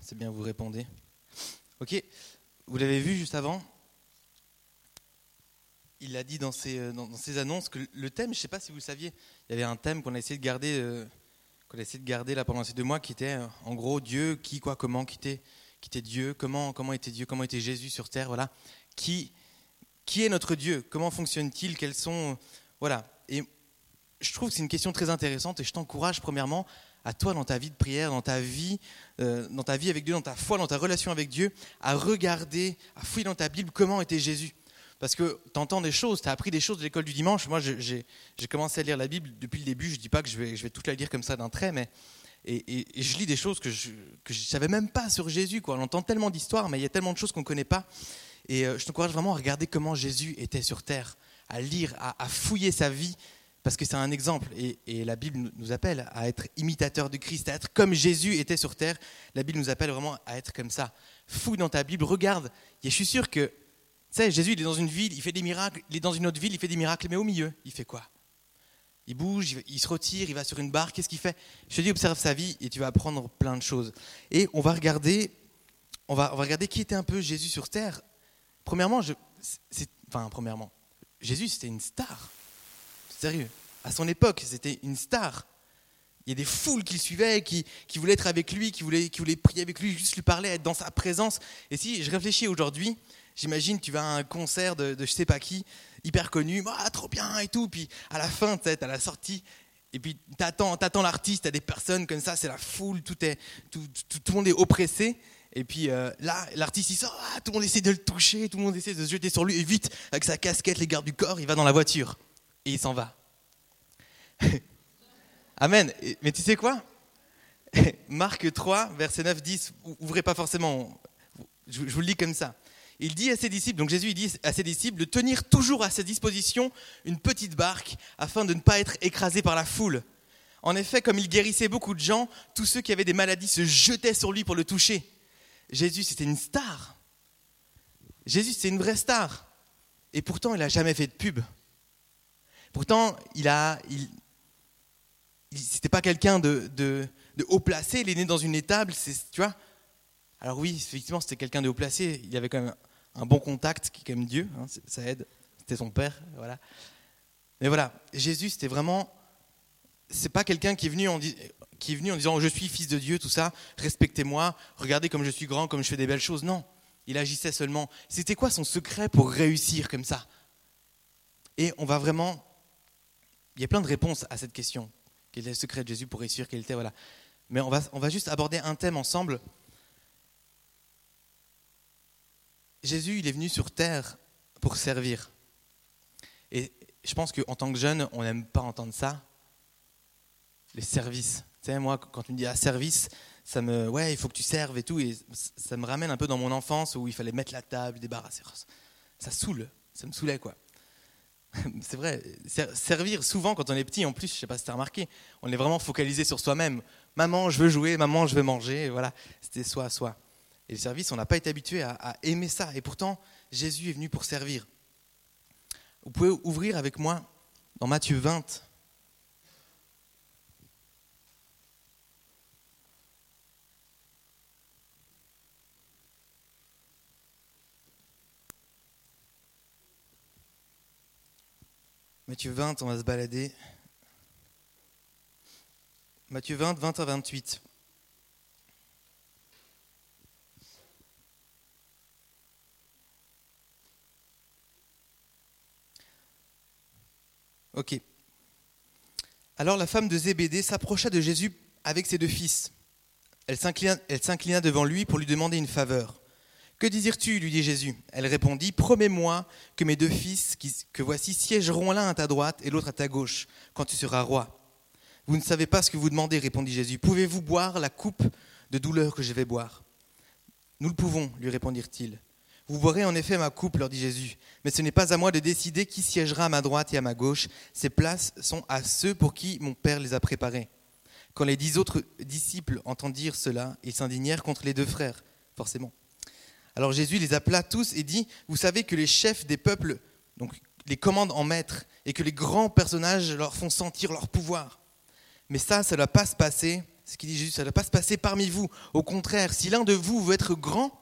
C'est bien, vous répondez. Ok, vous l'avez vu juste avant Il a dit dans ses, euh, dans, annonces que le thème, je ne sais pas si vous le saviez, il y avait un thème qu'on a essayé de garder, euh, qu'on a essayé de garder là pendant ces deux mois, qui était euh, en gros Dieu, qui, quoi, comment, qui était, qui était Dieu, comment, comment était Dieu, comment était Jésus sur terre, voilà. Qui, qui est notre Dieu? Comment fonctionne-t-il? Quels sont, voilà. Et je trouve que c'est une question très intéressante et je t'encourage premièrement à toi dans ta vie de prière, dans ta vie, euh, dans ta vie avec Dieu, dans ta foi, dans ta relation avec Dieu, à regarder, à fouiller dans ta Bible comment était Jésus. Parce que tu entends des choses, tu as appris des choses de l'école du dimanche. Moi, j'ai commencé à lire la Bible depuis le début. Je ne dis pas que je vais, je toute la lire comme ça d'un trait, mais et, je lis des choses que je ne savais même pas sur Jésus. Quoi. On entend tellement d'histoires, mais il y a tellement de choses qu'on ne connaît pas. Et euh, je t'encourage vraiment à regarder comment Jésus était sur terre, à lire, à fouiller sa vie, parce que c'est un exemple. Et, la Bible nous appelle à être imitateurs de Christ, à être comme Jésus était sur terre. La Bible nous appelle vraiment à être comme ça. Fouille dans ta Bible, regarde. Et je suis sûr que, tu sais, Jésus, il est dans une ville, il fait des miracles. Il est dans une autre ville, il fait des miracles. Mais au milieu, il fait quoi? Il bouge, il se retire, il va sur une barre. Qu'est-ce qu'il fait? Je te dis, observe sa vie et tu vas apprendre plein de choses. Et on va regarder, on va, regarder qui était un peu Jésus sur terre. Premièrement, enfin, premièrement, Jésus, c'était une star. Sérieux. À son époque, c'était une star. Il y a des foules qui le suivaient, qui, voulaient être avec lui, qui voulaient, prier avec lui, juste lui parler, être dans sa présence. Et si je réfléchis aujourd'hui, j'imagine tu vas à un concert de, de je sais pas qui, hyper connu, ah, trop bien et tout, puis à la fin, tu à la sortie, et puis t'attends, attends l'artiste, t'as des personnes comme ça, c'est la foule, tout, est, tout, tout, le monde est oppressé. Et puis euh, là, l'artiste il sort, ah, tout le monde essaie de le toucher, tout le monde essaie de se jeter sur lui, et vite, avec sa casquette, les gardes du corps, il va dans la voiture et il s'en va. Amen. Mais tu sais quoi? Marc 3, verset 9, 10, ouvrez pas forcément, je vous le lis comme ça. Il dit à ses disciples, donc Jésus dit à ses disciples de tenir toujours à sa disposition une petite barque afin de ne pas être écrasé par la foule. En effet, comme il guérissait beaucoup de gens, tous ceux qui avaient des maladies se jetaient sur lui pour le toucher. Jésus, c'était une star. Jésus, c'est une vraie star. Et pourtant, il n'a jamais fait de pub. Pourtant, il a, il, c'était pas quelqu'un de, de, haut placé. Il est né dans une étable, tu vois. Alors oui, effectivement, c'était quelqu'un de haut placé. Il avait quand même un bon contact, qui est comme Dieu, hein, ça aide. C'était son père, voilà. Mais voilà, Jésus, c'était vraiment, c'est pas quelqu'un qui est venu en qui est venu en disant je suis fils de Dieu, tout ça, respectez-moi, regardez comme je suis grand, comme je fais des belles choses. Non, il agissait seulement. C'était quoi son secret pour réussir comme ça? Et on va vraiment il y a plein de réponses à cette question. Quel est le secret de Jésus pour réussir? Quel était voilà. Mais on va, on va juste aborder un thème ensemble. Jésus, il est venu sur terre pour servir. Et je pense qu'en tant que jeune, on n'aime pas entendre ça. Les services. Tu sais, moi, quand tu me dis ah, service, ça me. Ouais, il faut que tu serves et tout. Et ça me ramène un peu dans mon enfance où il fallait mettre la table, débarrasser. Ça saoule. Ça me saoulait, quoi. c'est vrai, servir souvent quand on est petit, en plus, je ne sais pas si tu as remarqué, on est vraiment focalisé sur soi-même. Maman, je veux jouer, maman, je veux manger, voilà, c'était soi soi. Et le service, on n'a pas été habitué à, aimer ça. Et pourtant, Jésus est venu pour servir. Vous pouvez ouvrir avec moi dans Matthieu 20. Matthieu 20, on va se balader. Matthieu 20, 20 à 28. Ok. Alors la femme de Zébédée s'approcha de Jésus avec ses deux fils. Elle s'inclina devant lui pour lui demander une faveur. Que désires-tu lui dit Jésus. Elle répondit Promets-moi que mes deux fils, que voici, siégeront l'un à ta droite et l'autre à ta gauche, quand tu seras roi. Vous ne savez pas ce que vous demandez, répondit Jésus. Pouvez-vous boire la coupe de douleur que je vais boire? Nous le pouvons, lui répondirent-ils. Vous boirez en effet ma coupe, leur dit Jésus, mais ce n'est pas à moi de décider qui siégera à ma droite et à ma gauche. Ces places sont à ceux pour qui mon Père les a préparées. Quand les dix autres disciples entendirent cela, ils s'indignèrent contre les deux frères, forcément. Alors Jésus les appela tous et dit, vous savez que les chefs des peuples les commandent en maître et que les grands personnages leur font sentir leur pouvoir. Mais ça, ça ne va pas se passer Ce qu'il dit Jésus, ça ne doit pas se passer parmi vous. Au contraire, si l'un de vous veut être grand,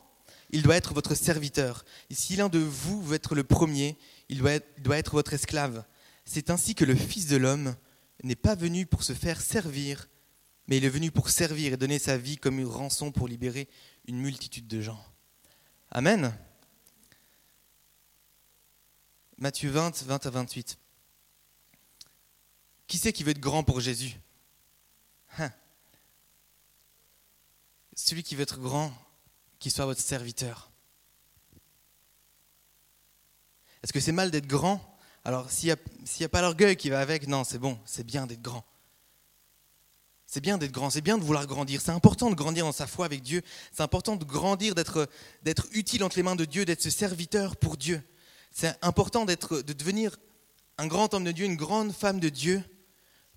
il doit être votre serviteur. Et si l'un de vous veut être le premier, il doit être, il doit être votre esclave. C'est ainsi que le Fils de l'homme n'est pas venu pour se faire servir, mais il est venu pour servir et donner sa vie comme une rançon pour libérer une multitude de gens. Amen. Matthieu 20, 20 à 28. Qui c'est qui veut être grand pour Jésus? Hein? Celui qui veut être grand, qui soit votre serviteur. Est-ce que c'est mal d'être grand? Alors, s'il n'y a, a, pas l'orgueil qui va avec, non, c'est bon, c'est bien d'être grand. C'est bien d'être grand, c'est bien de vouloir grandir. C'est important de grandir dans sa foi avec Dieu. C'est important de grandir, d'être utile entre les mains de Dieu, d'être ce serviteur pour Dieu. C'est important de devenir un grand homme de Dieu, une grande femme de Dieu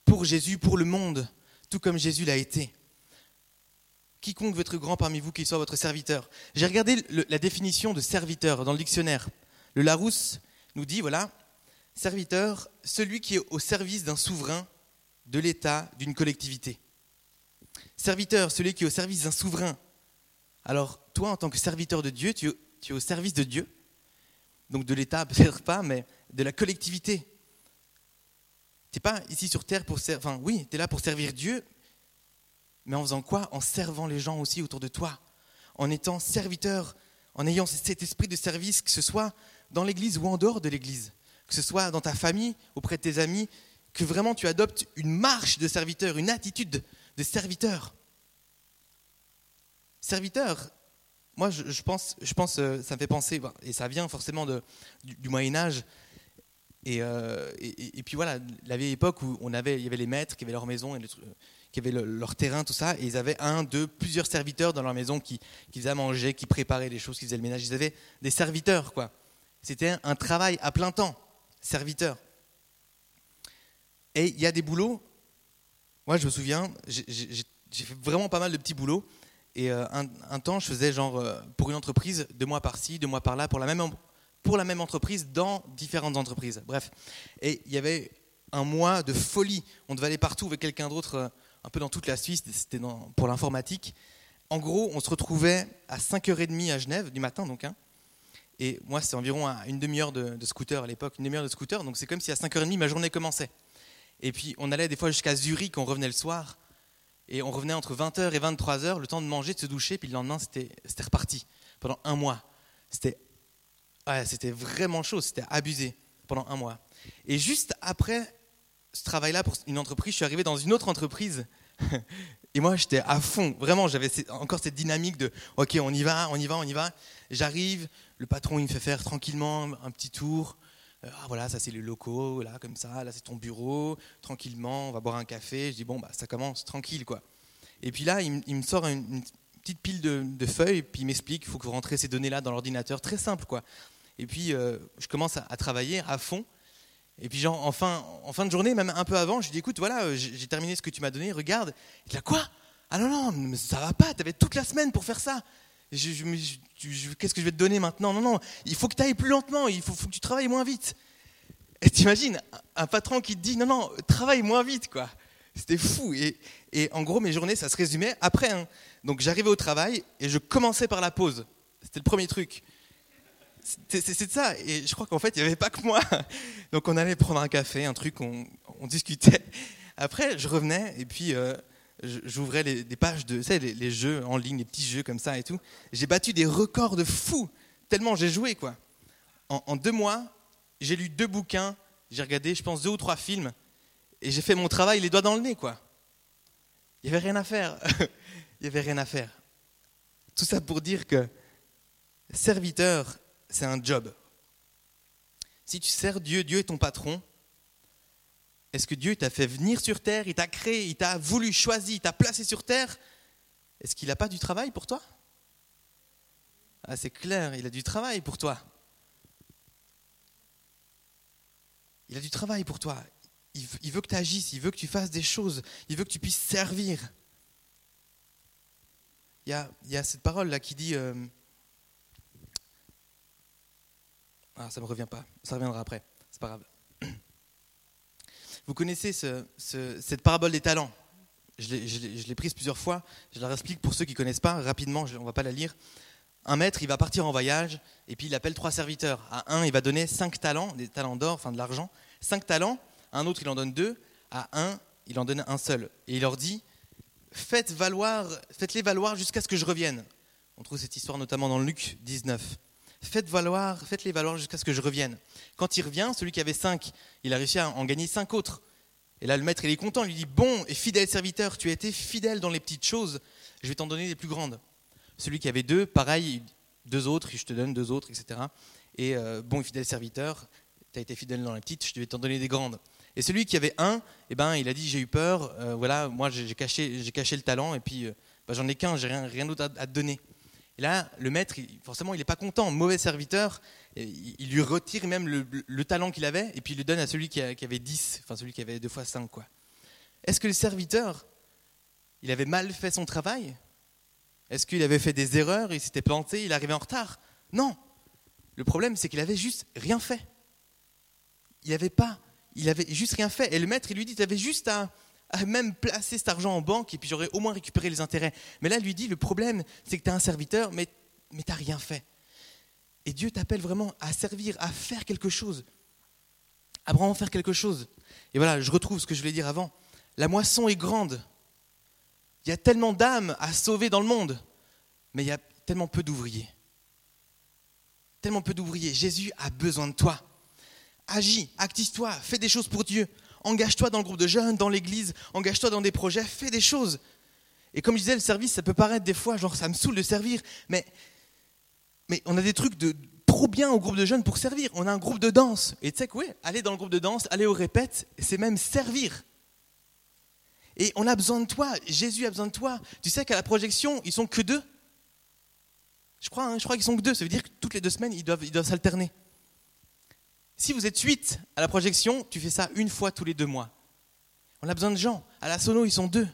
pour Jésus, pour le monde, tout comme Jésus l'a été. Quiconque veut être grand parmi vous, qu'il soit votre serviteur. J'ai regardé la définition de serviteur dans le dictionnaire. Le Larousse nous dit, voilà, serviteur, celui qui est au service d'un souverain, de l'État, d'une collectivité. Serviteur, celui qui est au service d'un souverain. Alors, toi, en tant que serviteur de Dieu, tu, es au service de Dieu. Donc de l'État, peut-être pas, mais de la collectivité. Tu n'es pas ici sur terre pour servir. Enfin, oui, tu es là pour servir Dieu, mais en faisant quoi? En servant les gens aussi autour de toi. En étant serviteur, en ayant cet esprit de service, que ce soit dans l'église ou en dehors de l'église. Que ce soit dans ta famille, auprès de tes amis, que vraiment tu adoptes une marche de serviteur, une attitude de serviteur. Serviteur, moi je, pense, je pense, euh, ça me fait penser, et ça vient forcément du, Moyen Âge, euh, et, puis voilà, la vieille époque où on avait, il y avait les maîtres qui avaient leur maison, et qui avaient leur terrain, tout ça, et ils avaient un, deux, plusieurs serviteurs dans leur maison qui, qui faisaient à manger, qui préparaient les choses, qui faisaient le ménage. Ils avaient des serviteurs, quoi. C'était un travail à plein temps, serviteur. Et il y a des boulots. Moi, je me souviens, j'ai fait vraiment pas mal de petits boulots. Et euh, un, temps, je faisais genre euh, pour une entreprise, deux mois par-ci, deux mois par-là, pour la même pour la même entreprise dans différentes entreprises. Bref. Et il y avait un mois de folie. On devait aller partout avec quelqu'un d'autre, euh, un peu dans toute la Suisse. C'était pour l'informatique. En gros, on se retrouvait à 5h30 à Genève du matin, donc. Hein, et moi, c'est environ une demi-heure de, de, scooter à l'époque, une demi-heure de scooter. Donc c'est comme si à 5h30, ma journée commençait. Et puis on allait des fois jusqu'à Zurich, on revenait le soir. Et on revenait entre 20h et 23h, le temps de manger, de se doucher, puis le lendemain, c'était reparti pendant un mois. C'était vraiment chaud, c'était abusé pendant un mois. Et juste après ce travail-là pour une entreprise, je suis arrivé dans une autre entreprise. Et moi, j'étais à fond. Vraiment, j'avais encore cette dynamique de OK, on y va, on y va, on y va. J'arrive, le patron, il me fait faire tranquillement un petit tour. Euh, ah voilà, ça c'est les locaux, là comme ça, là c'est ton bureau, tranquillement, on va boire un café. Je dis bon bah ça commence tranquille quoi. Et puis là, il, me sort une, petite pile de, feuilles, puis il m'explique qu'il faut que vous rentrez ces données-là dans l'ordinateur, très simple quoi. Et puis euh, je commence à, travailler à fond. Et puis genre en fin, en fin de journée, même un peu avant, je lui dis écoute voilà, euh, j'ai terminé ce que tu m'as donné, regarde. Il dit quoi? Ah non non, mais ça va pas, tu avais toute la semaine pour faire ça qu'est-ce que je vais te donner maintenant? Non, non, il faut que tu ailles plus lentement, il faut, que tu travailles moins vite. Et t'imagines, un patron qui te dit, non, non, travaille moins vite, quoi. C'était fou. Et, en gros, mes journées, ça se résumait après. Hein. Donc j'arrivais au travail et je commençais par la pause. C'était le premier truc. C'est ça. Et je crois qu'en fait, il n'y avait pas que moi. Donc on allait prendre un café, un truc, on, discutait. Après, je revenais et puis euh, j'ouvrais des pages de, les, jeux en ligne, les petits jeux comme ça et tout. J'ai battu des records de fou, tellement j'ai joué, quoi. En, deux mois, j'ai lu deux bouquins, j'ai regardé, je pense, deux ou trois films, et j'ai fait mon travail les doigts dans le nez, quoi. Il n'y avait rien à faire. Il n'y avait rien à faire. Tout ça pour dire que serviteur, c'est un job. Si tu sers Dieu, Dieu est ton patron, est-ce que Dieu t'a fait venir sur terre, il t'a créé, il t'a voulu, choisi, il t'a placé sur terre? Est-ce qu'il n'a pas du travail pour toi? Ah, c'est clair, il a du travail pour toi. Il a du travail pour toi. Il veut que tu agisses, il veut que tu fasses des choses, il veut que tu puisses servir. Il y a, cette parole-là qui dit... Euh, ah, ça ne me revient pas, ça reviendra après, c'est pas grave. Vous connaissez cette parabole des talents. je l'ai prise plusieurs fois, je la explique pour ceux qui ne connaissent pas, rapidement, on ne va pas la lire. Un maître, il va partir en voyage, et puis il appelle trois serviteurs. À un, il va donner cinq talents, des talents d'or, enfin de l'argent, cinq talents, à un autre, il en donne deux, à un, il en donne un seul. Et il leur dit, faites valoir, faites-les valoir jusqu'à ce que je revienne. On trouve cette histoire notamment dans Luc 19. Faites valoir, faites-les valoir jusqu'à ce que je revienne. Quand il revient, celui qui avait cinq, il a réussi à en gagner cinq autres. Et là, le maître, il est content, il lui dit, bon et fidèle serviteur, tu as été fidèle dans les petites choses, je vais t'en donner les plus grandes. Celui qui avait deux, pareil, deux autres, je te donne deux autres, etc. Et euh, bon et fidèle serviteur, tu as été fidèle dans les petites, je vais t'en donner des grandes. Et celui qui avait un, eh ben, il a dit, j'ai eu peur, euh, voilà, moi j'ai caché, caché le talent, et puis euh, bah, j'en ai qu'un, j'ai rien, rien d'autre à, te donner. Et là, le maître, forcément, il n'est pas content, mauvais serviteur, il lui retire même le, talent qu'il avait et puis il le donne à celui qui, avait 10, enfin celui qui avait deux fois 5. Quoi. Est-ce que le serviteur, il avait mal fait son travail? Est-ce qu'il avait fait des erreurs, il s'était planté, il arrivait en retard? Non. Le problème, c'est qu'il avait juste rien fait. Il n'avait pas, il avait juste rien fait. Et le maître, il lui dit, tu avais juste à, même placer cet argent en banque et puis j'aurais au moins récupéré les intérêts. Mais là, lui dit, le problème, c'est que tu es un serviteur, mais, mais tu n'as rien fait. Et Dieu t'appelle vraiment à servir, à faire quelque chose, à vraiment faire quelque chose. Et voilà, je retrouve ce que je voulais dire avant. La moisson est grande. Il y a tellement d'âmes à sauver dans le monde, mais il y a tellement peu d'ouvriers. Tellement peu d'ouvriers. Jésus a besoin de toi. Agis, active-toi, fais des choses pour Dieu. Engage-toi dans le groupe de jeunes, dans l'église, engage-toi dans des projets, fais des choses. Et comme je disais, le service, ça peut paraître des fois, genre, ça me saoule de servir, mais mais on a des trucs de trop bien au groupe de jeunes pour servir. On a un groupe de danse. Et tu sais quoi? Aller dans le groupe de danse, aller au répète, c'est même servir. Et on a besoin de toi. Jésus a besoin de toi. Tu sais qu'à la projection, ils sont que deux? Je crois, hein, je crois qu'ils sont que deux. Ça veut dire que toutes les deux semaines, ils doivent, ils doivent s'alterner. Si vous êtes huit à la projection, tu fais ça une fois tous les deux mois. On a besoin de gens. À la sono, ils sont deux.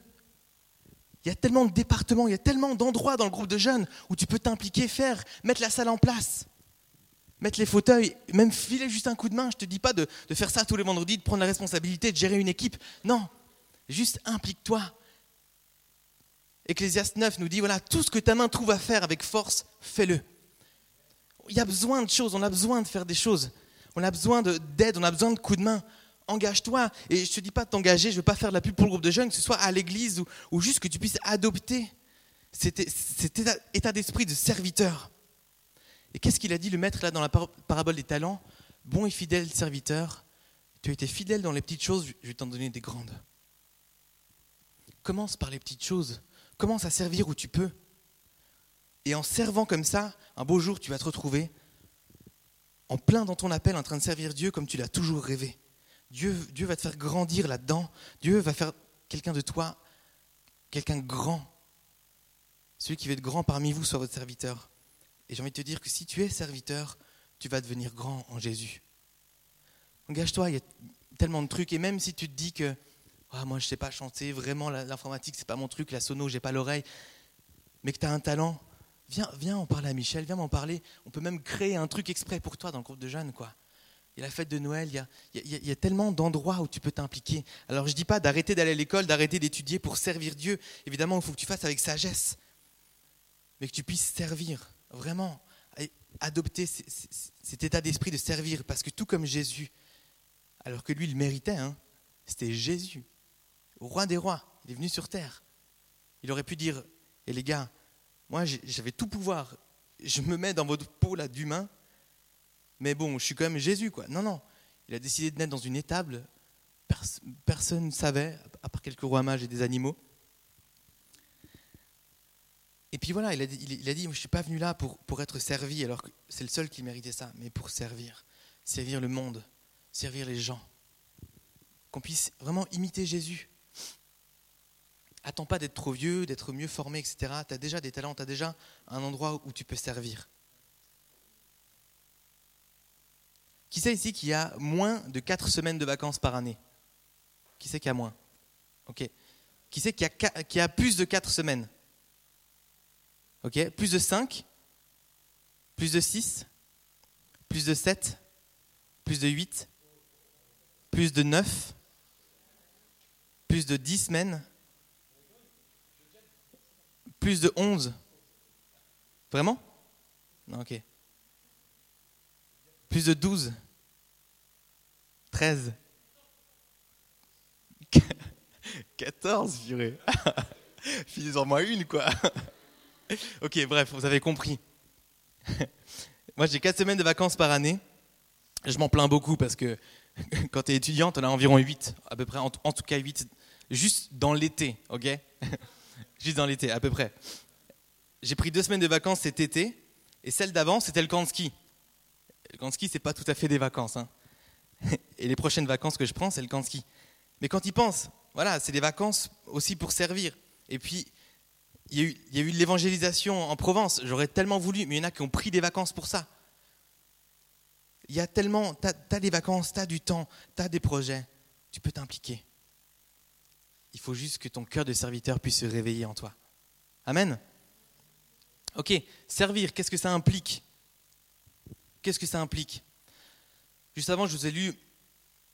Il y a tellement de départements, il y a tellement d'endroits dans le groupe de jeunes où tu peux t'impliquer, faire, mettre la salle en place, mettre les fauteuils, même filer juste un coup de main. Je ne te dis pas de, faire ça tous les vendredis, de prendre la responsabilité de gérer une équipe. Non, juste implique-toi. Ecclésiaste 9 nous dit, voilà, tout ce que ta main trouve à faire avec force, fais-le. Il y a besoin de choses, on a besoin de faire des choses. On a besoin d'aide, on a besoin de coups de main engage-toi. Et je ne te dis pas de t'engager, je ne veux pas faire de la pub pour le groupe de jeunes, que ce soit à l'église ou, juste que tu puisses adopter cet, état, d'esprit de serviteur. Et qu'est-ce qu'il a dit le maître là dans la parabole des talents? Bon et fidèle serviteur, tu as été fidèle dans les petites choses, je vais t'en donner des grandes. Commence par les petites choses. Commence à servir où tu peux. Et en servant comme ça, un beau jour, tu vas te retrouver en plein dans ton appel, en train de servir Dieu comme tu l'as toujours rêvé. Dieu, Dieu va te faire grandir là-dedans. Dieu va faire quelqu'un de toi, quelqu'un grand. Celui qui va être grand parmi vous soit votre serviteur. Et j'ai envie de te dire que si tu es serviteur, tu vas devenir grand en Jésus. Engage-toi, il y a tellement de trucs. Et même si tu te dis que ah, moi je ne sais pas chanter, vraiment l'informatique c'est pas mon truc, la sono, j'ai pas l'oreille, mais que tu as un talent, viens, viens en parler à Michel, viens m'en parler. On peut même créer un truc exprès pour toi dans le groupe de jeunes. quoi il y a la fête de Noël, il y a, tellement d'endroits où tu peux t'impliquer. Alors je ne dis pas d'arrêter d'aller à l'école, d'arrêter d'étudier pour servir Dieu. Évidemment, il faut que tu fasses avec sagesse, mais que tu puisses servir, vraiment, adopter cet état d'esprit de servir, parce que tout comme Jésus, alors que lui, il méritait, hein, c'était Jésus, roi des rois, il est venu sur terre. Il aurait pu dire, et eh, les gars, moi j'avais tout pouvoir, je me mets dans votre peau là d'humain, mais bon, je suis quand même Jésus, quoi. Non, non. Il a décidé de naître dans une étable. personne ne savait, à part quelques rois mages et des animaux. Et puis voilà, il a, il, a dit, je ne suis pas venu là pour, pour être servi, alors que c'est le seul qui méritait ça, mais pour servir. Servir le monde, servir les gens. Qu'on puisse vraiment imiter Jésus. Attends pas d'être trop vieux, d'être mieux formé, etc. Tu as déjà des talents, tu as déjà un endroit où tu peux servir. Qui sait ici qu'il y a moins de 4 semaines de vacances par année? Qui sait qu'il y a moins? Qui sait qu'il y, a plus de 4 semaines? Plus de 5 Plus de 6 Plus de 7 Plus de 8 Plus de 9 Plus de 10 semaines? Plus de 11 Vraiment? Non, ok. Plus de 12 13 14, purée. Finis-en moi une, quoi. ok, bref, vous avez compris. Moi, j'ai 4 semaines de vacances par année. Je m'en plains beaucoup parce que quand tu es étudiant, tu en as environ 8, à peu près, en, tout cas 8, juste dans l'été, ok? Juste dans l'été, à peu près. J'ai pris deux semaines de vacances cet été, et celle d'avant, c'était le camp de ski. Le camp de ski, c'est pas tout à fait des vacances. Hein. Et les prochaines vacances que je prends, c'est le camp de ski. Mais quand ils pensent, voilà, c'est des vacances aussi pour servir. Et puis, il y a eu, de l'évangélisation en Provence. J'aurais tellement voulu, mais il y en a qui ont pris des vacances pour ça. Il y a tellement, tu as, des vacances, tu as du temps, tu as des projets, tu peux t'impliquer. Il faut juste que ton cœur de serviteur puisse se réveiller en toi. Amen. Ok, servir, qu'est-ce que ça implique? Qu'est-ce que ça implique? Juste avant, je vous ai lu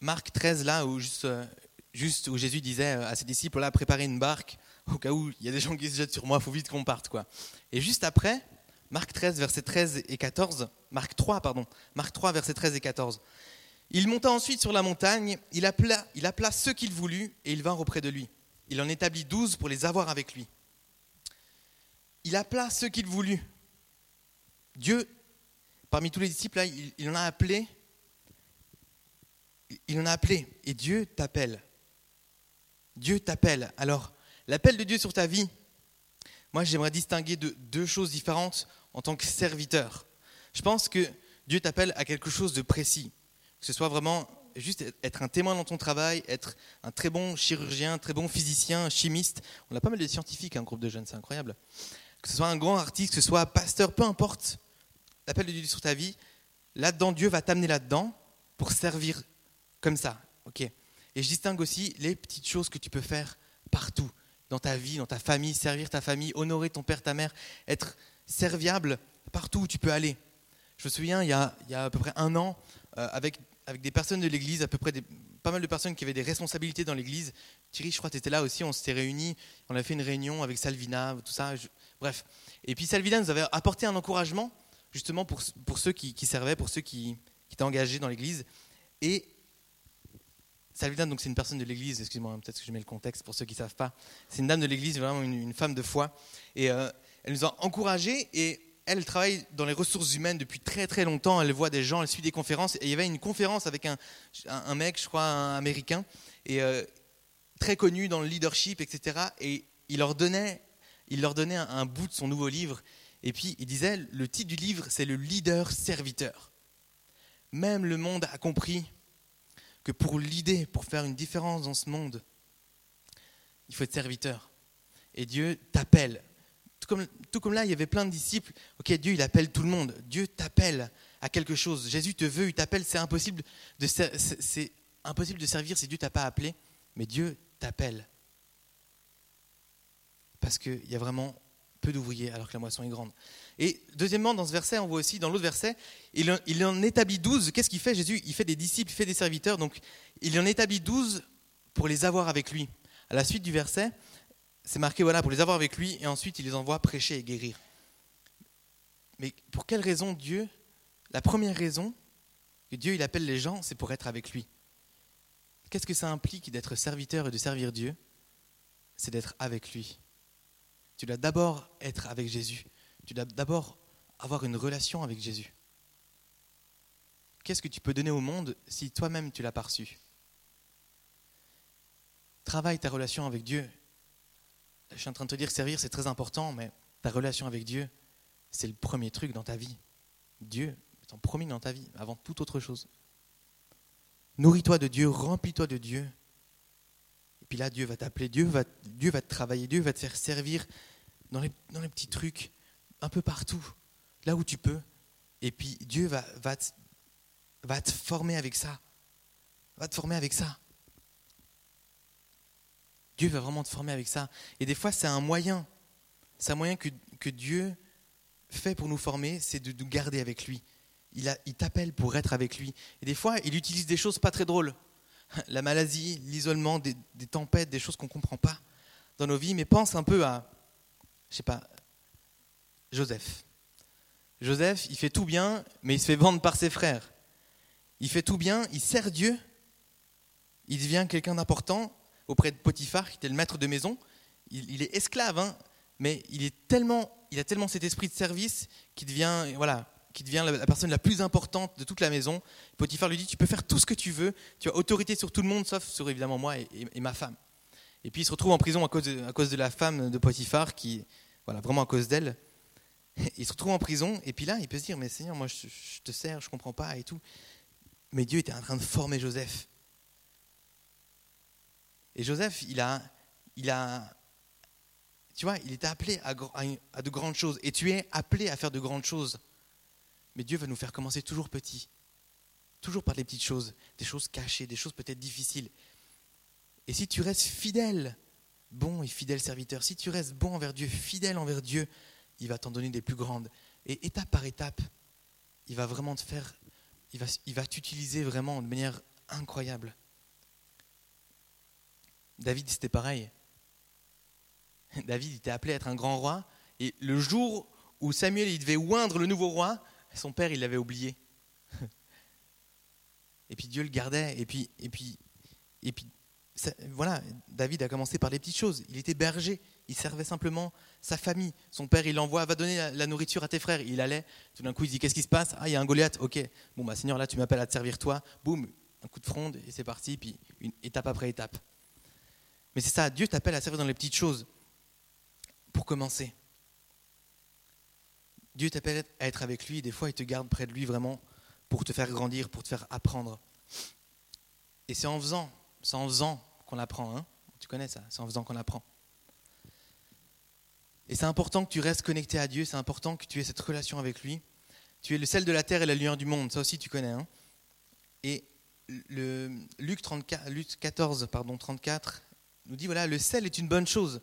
Marc 13, là, où juste, euh, juste où Jésus disait à ses disciples, là, préparez une barque au cas où il y a des gens qui se jettent sur moi, il faut vite qu'on parte. quoi. Et juste après, Marc 13, versets 13 et 14, Marc 3, pardon, Marc 3, versets 13 et 14. Il monta ensuite sur la montagne, il appela, il ceux qu'il voulut et ils vinrent auprès de lui. Il en établit douze pour les avoir avec lui. Il appela ceux qu'il voulut. Dieu, parmi tous les disciples, là, il, il en a appelé. Il en a appelé. Et Dieu t'appelle. Dieu t'appelle. Alors, L'appel de Dieu sur ta vie, moi j'aimerais distinguer de deux choses différentes en tant que serviteur. Je pense que Dieu t'appelle à quelque chose de précis, que ce soit vraiment juste être un témoin dans ton travail, être un très bon chirurgien, très bon physicien, chimiste. On a pas mal de scientifiques, un groupe de jeunes, c'est incroyable. Que ce soit un grand artiste, que ce soit pasteur, peu importe, l'appel de Dieu sur ta vie, là-dedans, Dieu va t'amener là-dedans pour servir comme ça. ok Et je distingue aussi les petites choses que tu peux faire partout dans ta vie, dans ta famille, servir ta famille, honorer ton père, ta mère, être serviable partout où tu peux aller. Je me souviens, il y a, il y a à peu près un an, euh, avec, avec des personnes de l'église, à peu près pas mal de personnes qui avaient des responsabilités dans l'église. Thierry, je crois que tu étais là aussi, on s'était réunis, on a fait une réunion avec Salvina, tout ça. bref. Et puis Salvina nous avait apporté un encouragement, justement pour, pour ceux qui, servaient, pour ceux qui, qui étaient engagés dans l'église. Et Salvina, donc c'est une personne de l'Église, excusez-moi, hein, peut-être que je mets le contexte pour ceux qui ne savent pas. C'est une dame de l'Église, vraiment une, femme de foi. Et euh, elle nous a encouragés et elle travaille dans les ressources humaines depuis très très longtemps. Elle voit des gens, elle suit des conférences. Et il y avait une conférence avec un, mec, je crois, un américain, et euh, très connu dans le leadership, etc. Et il leur donnait, il leur donnait un, un bout de son nouveau livre. Et puis il disait, le titre du livre, c'est le leader serviteur. Même le monde a compris que pour l'idée, pour faire une différence dans ce monde, il faut être serviteur. Et Dieu t'appelle. Tout comme, là, il y avait plein de disciples. Ok, Dieu, il appelle tout le monde. Dieu t'appelle à quelque chose. Jésus te veut, il t'appelle. C'est impossible de, impossible de servir si Dieu t'a pas appelé. Mais Dieu t'appelle. Parce qu'il y a vraiment peu d'ouvriers alors que la moisson est grande. Et deuxièmement, dans ce verset, on voit aussi, dans l'autre verset, il, en établit douze. Qu'est-ce qu'il fait Jésus? Il fait des disciples, il fait des serviteurs. Donc, il en établit douze pour les avoir avec lui. À la suite du verset, c'est marqué, voilà, pour les avoir avec lui, et ensuite il les envoie prêcher et guérir. Mais pour quelle raison Dieu La première raison que Dieu il appelle les gens, c'est pour être avec lui? Qu'est-ce que ça implique d'être serviteur et de servir Dieu? C'est d'être avec lui. Tu dois d'abord être avec Jésus. Tu dois d'abord avoir une relation avec Jésus. Qu'est-ce que tu peux donner au monde si toi-même tu l'as pas reçu? Travaille ta relation avec Dieu. Je suis en train de te dire servir, c'est très important, mais ta relation avec Dieu, c'est le premier truc dans ta vie. Dieu est en premier dans ta vie, avant toute autre chose. Nourris-toi de Dieu, remplis-toi de Dieu. Et puis là, Dieu va t'appeler, Dieu va, Dieu va te travailler, Dieu va te faire servir dans les, petits trucs un peu partout, là où tu peux. Et puis Dieu va, va, va te former avec ça. Va te former avec ça. Dieu va vraiment te former avec ça. Et des fois, c'est un moyen. C'est un moyen que, que, Dieu fait pour nous former, c'est de nous garder avec lui. Il, t'appelle pour être avec lui. Et des fois, il utilise des choses pas très drôles. La maladie, l'isolement, des, des tempêtes, des choses qu'on ne comprend pas dans nos vies. Mais pense un peu à, je sais pas, Joseph. Joseph, il fait tout bien, mais il se fait vendre par ses frères. Il fait tout bien, il sert Dieu, il devient quelqu'un d'important auprès de Potiphar, qui était le maître de maison. Il, est esclave, hein, mais il, est tellement, il a tellement cet esprit de service qu'il devient, voilà, qui devient la personne la plus importante de toute la maison. Potiphar lui dit, tu peux faire tout ce que tu veux, tu as autorité sur tout le monde, sauf sur évidemment moi et, ma femme. Et puis il se retrouve en prison à cause de, la femme de Potiphar, qui, voilà, vraiment à cause d'elle. Il se retrouve en prison, et puis là, il peut se dire, mais Seigneur, moi je, je te sers, je comprends pas et tout. Mais Dieu était en train de former Joseph. Et Joseph, il a, il a, tu vois, il était appelé à, de grandes choses. Et tu es appelé à faire de grandes choses. Mais Dieu va nous faire commencer toujours petit. Toujours par des petites choses, des choses cachées, des choses peut-être difficiles. Et si tu restes fidèle, bon et fidèle serviteur, si tu restes bon envers Dieu, fidèle envers Dieu, il va t'en donner des plus grandes. Et étape par étape, il va vraiment te faire, il va, il va t'utiliser vraiment de manière incroyable. David, c'était pareil. David était appelé à être un grand roi, et le jour où Samuel devait oindre le nouveau roi, son père il l'avait oublié. Et puis Dieu le gardait, et puis, et puis, et puis voilà, David a commencé par les petites choses. Il était berger, il servait simplement sa famille. Son père, il l'envoie, va donner la, nourriture à tes frères. Il allait, tout d'un coup, il dit Qu'est-ce qui se passe? Ah, il y a un Goliath, ok. Bon, bah, Seigneur, là, tu m'appelles à te servir toi. Boum, un coup de fronde, et c'est parti, puis une étape après étape. Mais c'est ça, Dieu t'appelle à servir dans les petites choses pour commencer. Dieu t'appelle à être avec lui, des fois il te garde près de lui vraiment pour te faire grandir, pour te faire apprendre. Et c'est en faisant, c'est en faisant qu'on apprend. Hein tu connais ça, c'est en faisant qu'on apprend. Et c'est important que tu restes connecté à Dieu, c'est important que tu aies cette relation avec lui. Tu es le sel de la terre et la lumière du monde, ça aussi tu connais. Hein et Luc, 34, Luc 14, pardon, 34 nous dit, voilà, le sel est une bonne chose.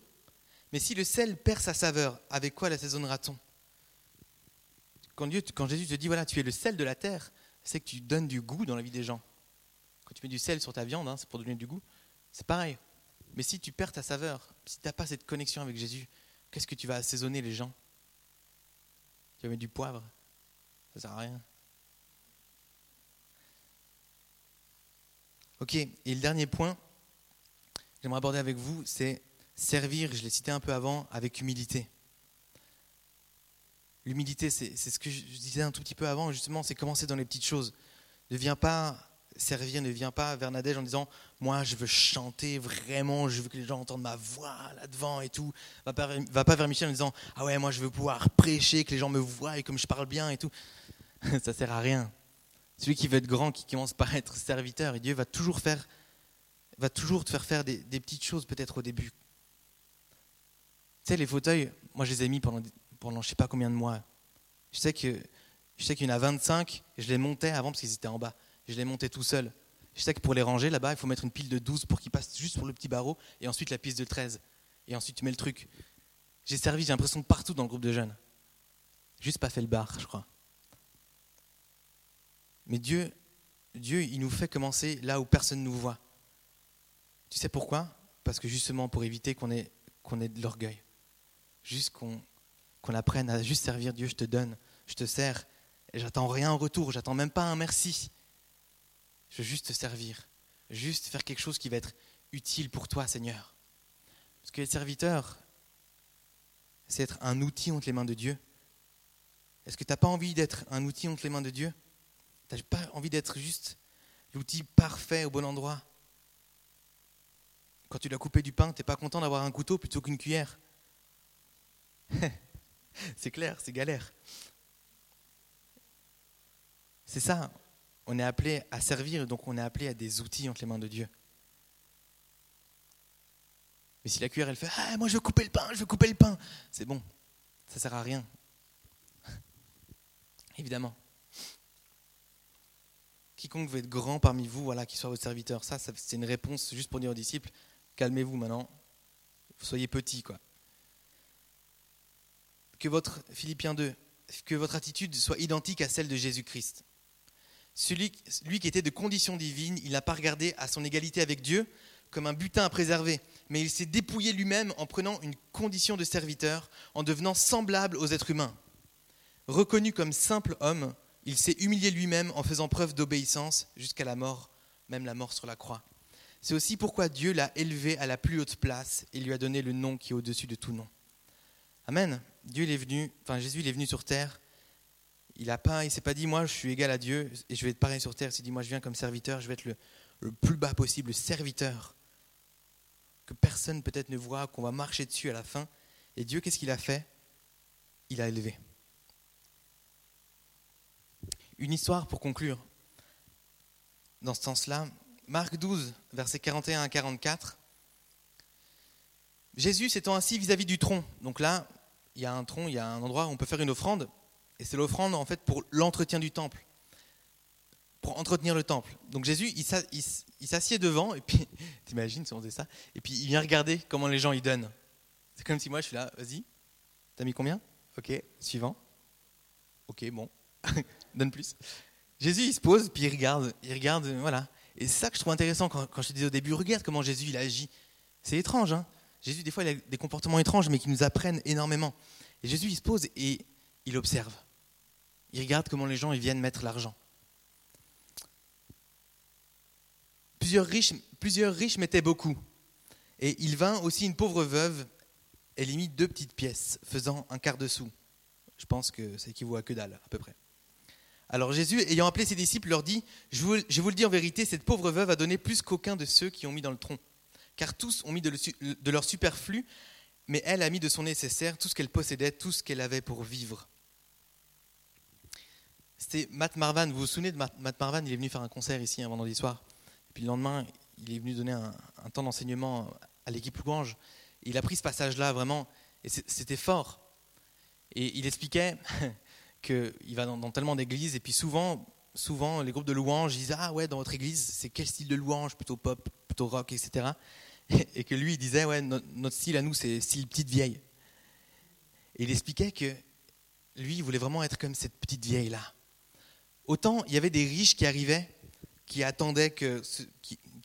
Mais si le sel perd sa saveur, avec quoi l'assaisonnera-t-on? Quand, quand Jésus te dit, voilà, tu es le sel de la terre, c'est que tu donnes du goût dans la vie des gens. Quand tu mets du sel sur ta viande, hein, c'est pour donner du goût. C'est pareil. Mais si tu perds ta saveur, si tu n'as pas cette connexion avec Jésus, qu'est-ce que tu vas assaisonner les gens? Tu vas mettre du poivre Ça sert à rien. Ok, et le dernier point, j'aimerais aborder avec vous, c'est servir, je l'ai cité un peu avant, avec humilité. L'humilité, c'est ce que je disais un tout petit peu avant, justement, c'est commencer dans les petites choses. Ne viens pas servir, ne viens pas vers Nadège en disant Moi, je veux chanter vraiment, je veux que les gens entendent ma voix là-devant et tout. Va pas, va pas vers Michel en disant Ah ouais, moi, je veux pouvoir prêcher, que les gens me voient et comme je parle bien et tout. Ça sert à rien. Celui qui veut être grand, qui commence par être serviteur, et Dieu va toujours faire va toujours te faire faire des, petites choses peut-être au début. Tu sais, les fauteuils, moi je les ai mis pendant, pendant je sais pas combien de mois. Je sais que je qu'il y en a 25, et je les montais avant parce qu'ils étaient en bas. Je les montais tout seul. Je sais que pour les ranger là-bas, il faut mettre une pile de 12 pour qu'ils passent juste pour le petit barreau, et ensuite la piste de 13. Et ensuite tu mets le truc. J'ai servi, j'ai l'impression, partout dans le groupe de jeunes. Juste pas fait le bar, je crois. Mais Dieu, Dieu, il nous fait commencer là où personne ne nous voit. Tu sais pourquoi? Parce que justement pour éviter qu'on ait, qu'on ait de l'orgueil. Juste qu'on, apprenne à juste servir Dieu, je te donne, je te sers, et j'attends rien en retour, j'attends même pas un merci. Je veux juste te servir, juste faire quelque chose qui va être utile pour toi, Seigneur. Parce que être serviteur, c'est être un outil entre les mains de Dieu. Est-ce que tu n'as pas envie d'être un outil entre les mains de Dieu? Tu n'as pas envie d'être juste l'outil parfait au bon endroit? Quand tu dois couper du pain, tu n'es pas content d'avoir un couteau plutôt qu'une cuillère. c'est clair, c'est galère. C'est ça. On est appelé à servir, donc on est appelé à des outils entre les mains de Dieu. Mais si la cuillère, elle fait Ah, moi je veux couper le pain, je veux couper le pain, c'est bon, ça sert à rien. Évidemment. Quiconque veut être grand parmi vous, voilà, qui soit votre serviteur. Ça, c'est une réponse juste pour dire aux disciples calmez-vous maintenant, soyez petits, quoi. Que votre, Philippiens 2, que votre attitude soit identique à celle de Jésus-Christ. Celui lui qui était de condition divine, il n'a pas regardé à son égalité avec Dieu comme un butin à préserver, mais il s'est dépouillé lui-même en prenant une condition de serviteur, en devenant semblable aux êtres humains. Reconnu comme simple homme, il s'est humilié lui-même en faisant preuve d'obéissance jusqu'à la mort, même la mort sur la croix. C'est aussi pourquoi Dieu l'a élevé à la plus haute place et lui a donné le nom qui est au-dessus de tout nom. Amen. Dieu est venu, enfin Jésus est venu sur terre. Il a pas, il s'est pas dit moi je suis égal à Dieu et je vais être pareil sur terre. Il s'est dit moi je viens comme serviteur, je vais être le, le plus bas possible, le serviteur que personne peut-être ne voit, qu'on va marcher dessus à la fin. Et Dieu qu'est-ce qu'il a fait? Il a élevé. Une histoire pour conclure. Dans ce sens-là, Marc 12, versets 41 à 44. Jésus s'étant assis vis-à-vis du tronc. Donc là, il y a un tronc, il y a un endroit où on peut faire une offrande. Et c'est l'offrande en fait pour l'entretien du temple. Pour entretenir le temple. Donc Jésus, il s'assied devant, et puis, t'imagines si on faisait ça, et puis il vient regarder comment les gens y donnent. C'est comme si moi je suis là, vas-y, t'as mis combien? Ok, suivant. Ok, bon, donne plus. Jésus, il se pose, puis il regarde, il regarde, voilà. Et c'est ça que je trouve intéressant quand, je te disais au début, regarde comment Jésus il agit. C'est étrange, hein Jésus, des fois, il a des comportements étranges, mais qui nous apprennent énormément. Et Jésus, il se pose et il observe. Il regarde comment les gens ils viennent mettre l'argent. Plusieurs riches, plusieurs mettaient beaucoup. Et il vint aussi une pauvre veuve, elle y mit deux petites pièces, faisant un quart de sou. Je pense que ça équivaut à que dalle, à peu près. Alors Jésus, ayant appelé ses disciples, leur dit, je vous, vous le dis en vérité, cette pauvre veuve a donné plus qu'aucun de ceux qui ont mis dans le tronc car tous ont mis de, leur superflu, mais elle a mis de son nécessaire tout ce qu'elle possédait, tout ce qu'elle avait pour vivre. C'était Matt Marvan, vous vous souvenez de Matt Marvan? Il est venu faire un concert ici un vendredi soir. Et puis le lendemain, il est venu donner un, temps d'enseignement à l'équipe Louange. il a pris ce passage-là vraiment, et c'était fort. Et il expliquait qu'il va dans, tellement d'églises, et puis souvent, souvent, les groupes de louange disent Ah ouais, dans votre église, c'est quel style de louange? Plutôt pop, plutôt rock, etc. Et que lui, il disait Ouais, notre, style à nous, c'est style petite vieille. Et il expliquait que lui, il voulait vraiment être comme cette petite vieille-là. Autant il y avait des riches qui arrivaient, qui attendaient qu'il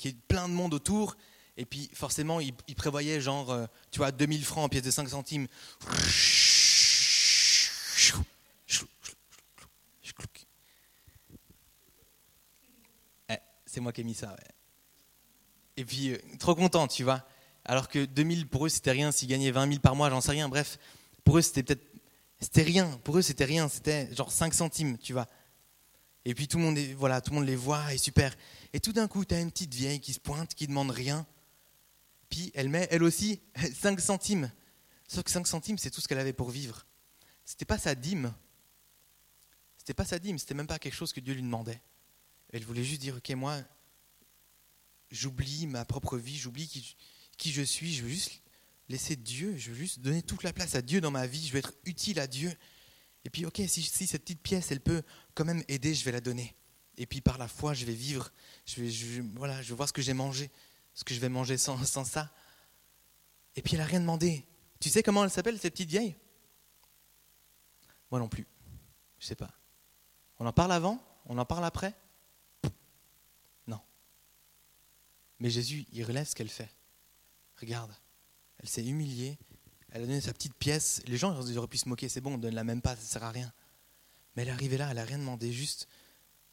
y ait plein de monde autour, et puis forcément, ils il prévoyaient genre, euh, tu vois, 2000 francs en pièces de 5 centimes c'est moi qui ai mis ça. Et puis, euh, trop content, tu vois. Alors que 2000, pour eux, c'était rien. S'ils gagnaient 20 000 par mois, j'en sais rien. Bref, pour eux, c'était peut-être. C'était rien. Pour eux, c'était rien. C'était genre 5 centimes, tu vois. Et puis, tout le monde, voilà, tout le monde les voit, et super. Et tout d'un coup, tu as une petite vieille qui se pointe, qui demande rien. Puis, elle met, elle aussi, 5 centimes. Sauf que 5 centimes, c'est tout ce qu'elle avait pour vivre. C'était pas sa dîme. C'était pas sa dîme. C'était même pas quelque chose que Dieu lui demandait. Elle voulait juste dire, ok, moi, j'oublie ma propre vie, j'oublie qui, je suis, je veux juste laisser Dieu, je veux juste donner toute la place à Dieu dans ma vie, je veux être utile à Dieu. Et puis, ok, si, cette petite pièce, elle peut quand même aider, je vais la donner. Et puis, par la foi, je vais vivre, je vais, voilà, je vais voir ce que j'ai mangé, ce que je vais manger sans, sans ça. Et puis, elle n'a rien demandé. Tu sais comment elle s'appelle, cette petite vieille? Moi non plus. Je sais pas. On en parle avant? On en parle après? Mais Jésus, il relève ce qu'elle fait. Regarde, elle s'est humiliée, elle a donné sa petite pièce. Les gens ils auraient pu se moquer, c'est bon, on ne donne la même pas, ça ne sert à rien. Mais elle est arrivée là, elle n'a rien demandé, juste,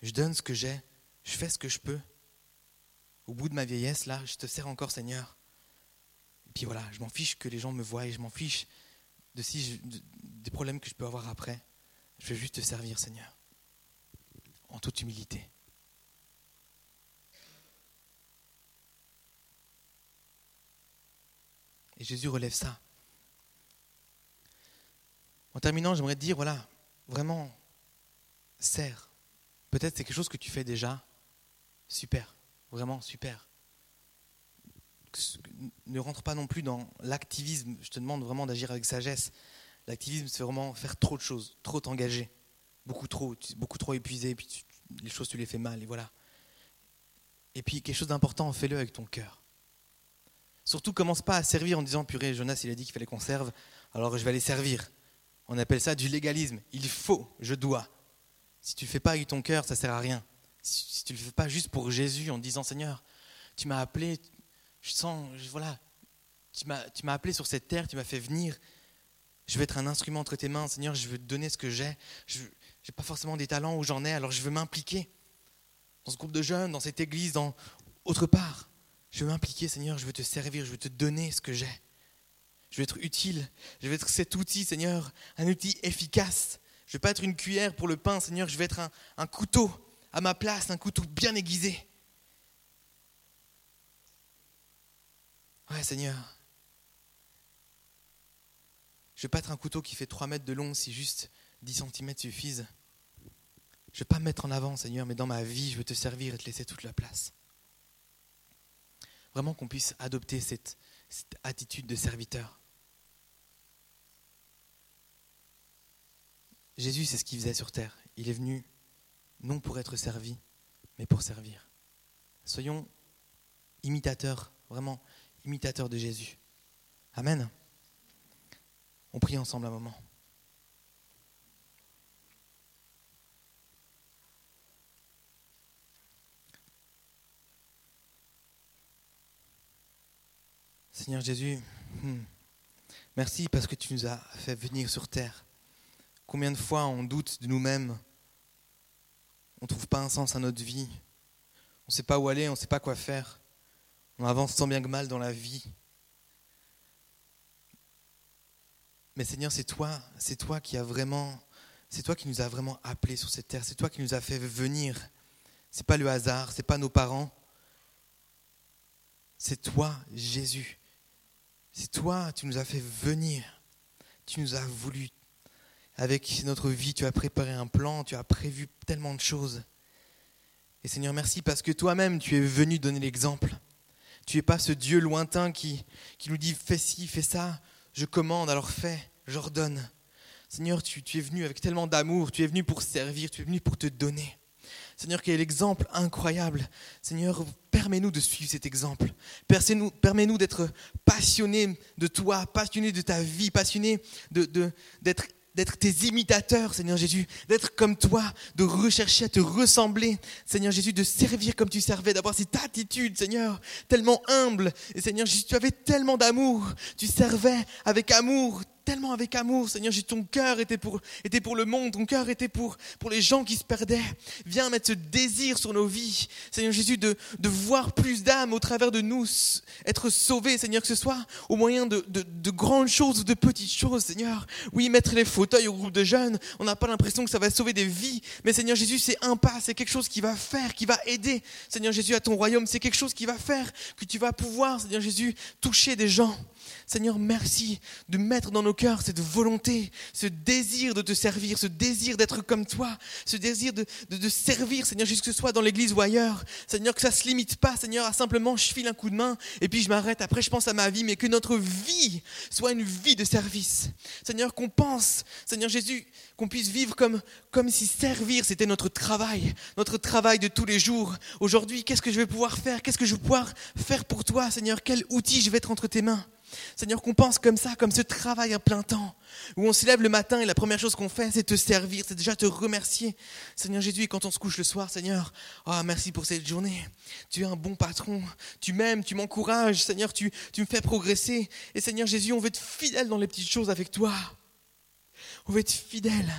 je donne ce que j'ai, je fais ce que je peux. Au bout de ma vieillesse, là, je te sers encore, Seigneur. Et puis voilà, je m'en fiche que les gens me voient, et je m'en fiche de si des problèmes que je peux avoir après. Je vais juste te servir, Seigneur, en toute humilité. Et Jésus relève ça. En terminant, j'aimerais te dire, voilà, vraiment, serre. Peut-être c'est quelque chose que tu fais déjà. Super, vraiment super. Ne rentre pas non plus dans l'activisme. Je te demande vraiment d'agir avec sagesse. L'activisme, c'est vraiment faire trop de choses, trop t'engager, beaucoup trop, beaucoup trop épuisé, puis les choses tu les fais mal, et voilà. Et puis quelque chose d'important, fais-le avec ton cœur. Surtout, commence pas à servir en disant purée, Jonas, il a dit qu'il fallait qu'on serve, alors je vais aller servir. On appelle ça du légalisme. Il faut, je dois. Si tu ne le fais pas avec ton cœur, ça sert à rien. Si tu ne le fais pas juste pour Jésus en disant Seigneur, tu m'as appelé, je sens, voilà, tu m'as, tu m'as appelé sur cette terre, tu m'as fait venir. Je veux être un instrument entre tes mains, Seigneur, je veux te donner ce que j'ai. Je n'ai pas forcément des talents où j'en ai, alors je veux m'impliquer dans ce groupe de jeunes, dans cette église, dans autre part. Je veux m'impliquer, Seigneur, je veux te servir, je veux te donner ce que j'ai. Je veux être utile, je veux être cet outil, Seigneur, un outil efficace. Je ne veux pas être une cuillère pour le pain, Seigneur, je veux être un, couteau à ma place, un couteau bien aiguisé. Ouais, Seigneur. Je ne veux pas être un couteau qui fait 3 mètres de long si juste 10 cm suffisent. Je ne veux pas me mettre en avant, Seigneur, mais dans ma vie, je veux te servir et te laisser toute la place. Vraiment qu'on puisse adopter cette, cette attitude de serviteur. Jésus, c'est ce qu'il faisait sur terre. Il est venu non pour être servi, mais pour servir. Soyons imitateurs, vraiment imitateurs de Jésus. Amen. On prie ensemble un moment. Seigneur Jésus, hmm, merci parce que tu nous as fait venir sur terre. Combien de fois on doute de nous-mêmes, on ne trouve pas un sens à notre vie, on ne sait pas où aller, on ne sait pas quoi faire, on avance tant bien que mal dans la vie. Mais Seigneur, c'est toi, c'est toi qui a vraiment, c'est toi qui nous a vraiment appelés sur cette terre, c'est toi qui nous a fait venir. C'est pas le hasard, c'est pas nos parents. C'est toi, Jésus. C'est toi, tu nous as fait venir. Tu nous as voulu. Avec notre vie, tu as préparé un plan, tu as prévu tellement de choses. Et Seigneur, merci parce que toi-même, tu es venu donner l'exemple. Tu n'es pas ce Dieu lointain qui, nous dit fais ci, fais ça, je commande, alors fais, j'ordonne. Seigneur, tu es venu avec tellement d'amour, tu es venu pour servir, tu es venu pour te donner. Seigneur, quel est l'exemple incroyable. Seigneur, permets-nous de suivre cet exemple. Permets-nous d'être passionnés de toi, passionnés de ta vie, passionnés d'être tes imitateurs, Seigneur Jésus, d'être comme toi, de rechercher à te ressembler, Seigneur Jésus, de servir comme tu servais, d'avoir cette attitude, Seigneur, tellement humble. Et Seigneur Jésus, tu avais tellement d'amour, tu servais avec amour, tellement avec amour, Seigneur ton cœur était pour, était pour le monde, ton cœur était pour, pour les gens qui se perdaient. Viens mettre ce désir sur nos vies, Seigneur Jésus, de, de voir plus d'âmes au travers de nous être sauvés, Seigneur, que ce soit au moyen de, de, de, grandes choses ou de petites choses, Seigneur. Oui, mettre les fauteuils au groupe de jeunes, on n'a pas l'impression que ça va sauver des vies, mais Seigneur Jésus, c'est un pas, c'est quelque chose qui va faire, qui va aider, Seigneur Jésus, à ton royaume, c'est quelque chose qui va faire que tu vas pouvoir, Seigneur Jésus, toucher des gens. Seigneur, merci de mettre dans nos cœurs cette volonté, ce désir de te servir, ce désir d'être comme toi, ce désir de, de, servir, Seigneur, que ce soit dans l'église ou ailleurs. Seigneur, que ça ne se limite pas, Seigneur, à simplement je file un coup de main et puis je m'arrête, après je pense à ma vie, mais que notre vie soit une vie de service. Seigneur, qu'on pense, Seigneur Jésus, qu'on puisse vivre comme, comme si servir, c'était notre travail, notre travail de tous les jours. Aujourd'hui, qu'est-ce que je vais pouvoir faire? Qu'est-ce que je vais pouvoir faire pour toi, Seigneur? Quel outil je vais être entre tes mains? Seigneur, qu'on pense comme ça, comme ce travail à plein temps, où on se lève le matin et la première chose qu'on fait, c'est te servir, c'est déjà te remercier. Seigneur Jésus, quand on se couche le soir, Seigneur, oh, merci pour cette journée. Tu es un bon patron, tu m'aimes, tu m'encourages, Seigneur, tu, tu me fais progresser. Et Seigneur Jésus, on veut être fidèle dans les petites choses avec toi. On veut être fidèle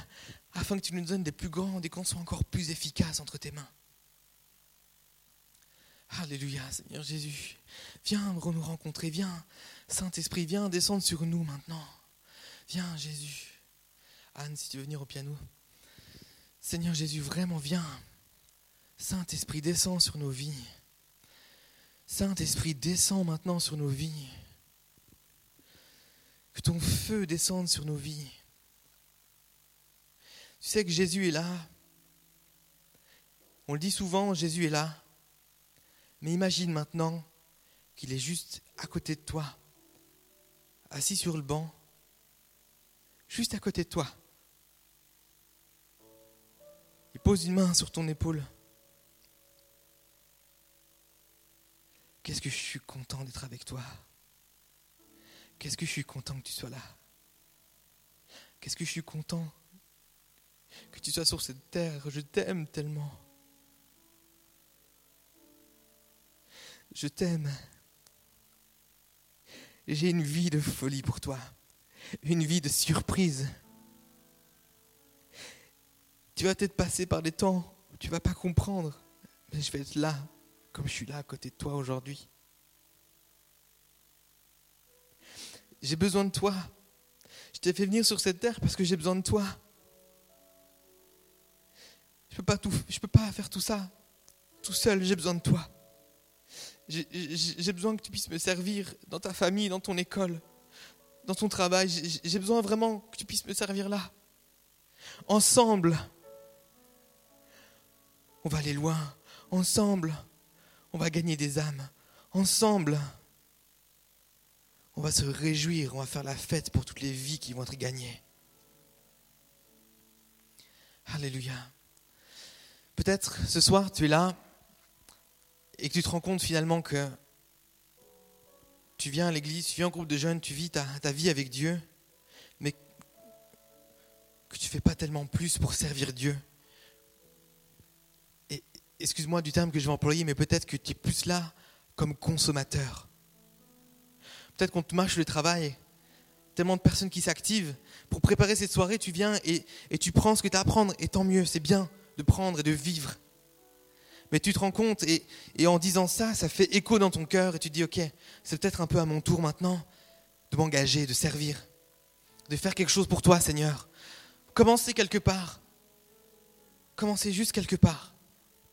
afin que tu nous donnes des plus grands et qu'on soit encore plus efficaces entre tes mains. Alléluia, Seigneur Jésus. Viens nous rencontrer, viens Saint-Esprit, viens descendre sur nous maintenant. Viens, Jésus. Anne, si tu veux venir au piano. Seigneur Jésus, vraiment, viens. Saint-Esprit, descends sur nos vies. Saint-Esprit, descends maintenant sur nos vies. Que ton feu descende sur nos vies. Tu sais que Jésus est là. On le dit souvent, Jésus est là. Mais imagine maintenant qu'il est juste à côté de toi assis sur le banc, juste à côté de toi. Il pose une main sur ton épaule. Qu'est-ce que je suis content d'être avec toi. Qu'est-ce que je suis content que tu sois là. Qu'est-ce que je suis content que tu sois sur cette terre. Je t'aime tellement. Je t'aime. J'ai une vie de folie pour toi, une vie de surprise. Tu vas peut-être passer par des temps où tu vas pas comprendre, mais je vais être là, comme je suis là à côté de toi aujourd'hui. J'ai besoin de toi. Je t'ai fait venir sur cette terre parce que j'ai besoin de toi. Je peux pas tout, je peux pas faire tout ça tout seul. J'ai besoin de toi. J'ai besoin que tu puisses me servir dans ta famille, dans ton école, dans ton travail. J'ai besoin vraiment que tu puisses me servir là. Ensemble, on va aller loin. Ensemble, on va gagner des âmes. Ensemble, on va se réjouir, on va faire la fête pour toutes les vies qui vont être gagnées. Alléluia. Peut-être ce soir, tu es là et que tu te rends compte finalement que tu viens à l'église, tu viens au groupe de jeunes, tu vis ta, vie avec Dieu, mais que tu ne fais pas tellement plus pour servir Dieu. Excuse-moi du terme que je vais employer, mais peut-être que tu es plus là comme consommateur. Peut-être qu'on te mâche le travail, tellement de personnes qui s'activent. Pour préparer cette soirée, tu viens et, et tu prends ce que tu as à prendre, et tant mieux, c'est bien de prendre et de vivre. Mais tu te rends compte, et, en disant ça, ça fait écho dans ton cœur, et tu te dis, ok, c'est peut-être un peu à mon tour maintenant de m'engager, de servir, de faire quelque chose pour toi, Seigneur. Commencez quelque part. Commencez juste quelque part.